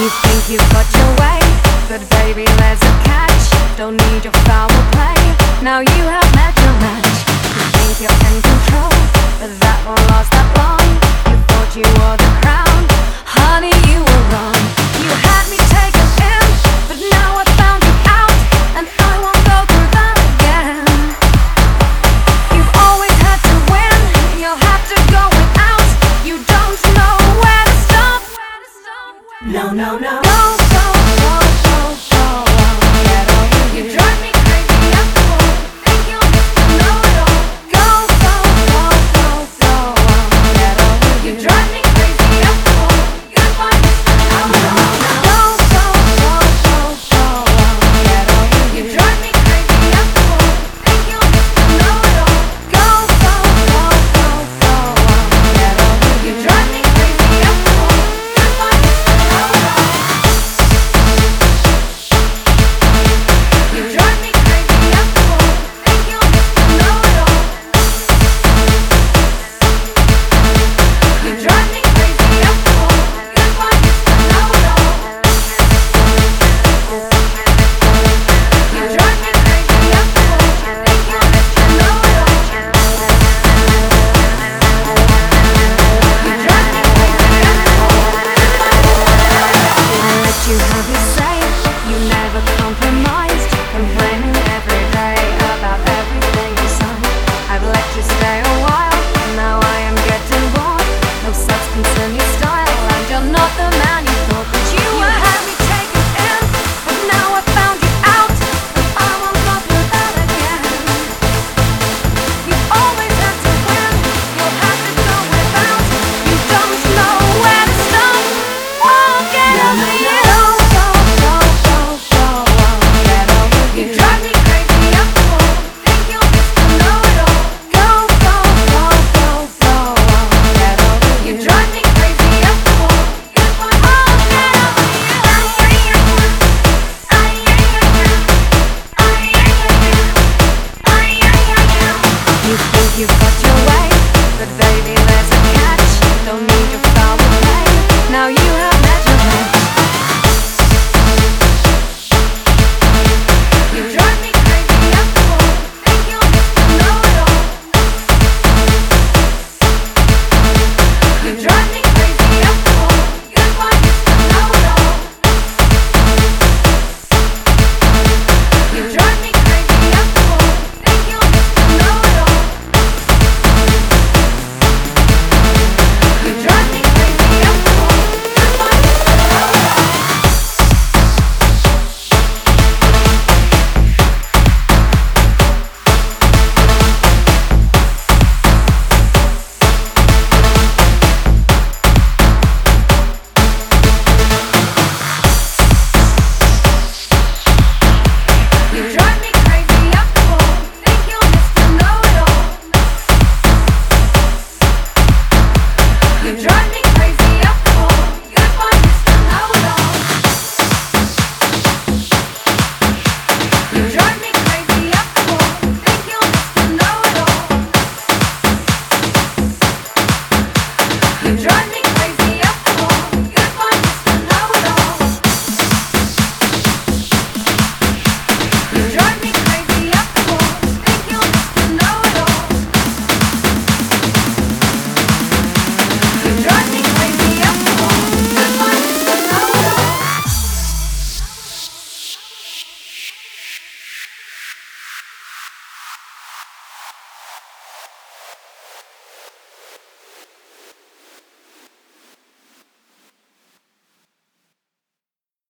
think you've got your way, but baby, there's a catch. Don't need your foul play. Now you have met your match. You think you're in control, No, no, no. No! No!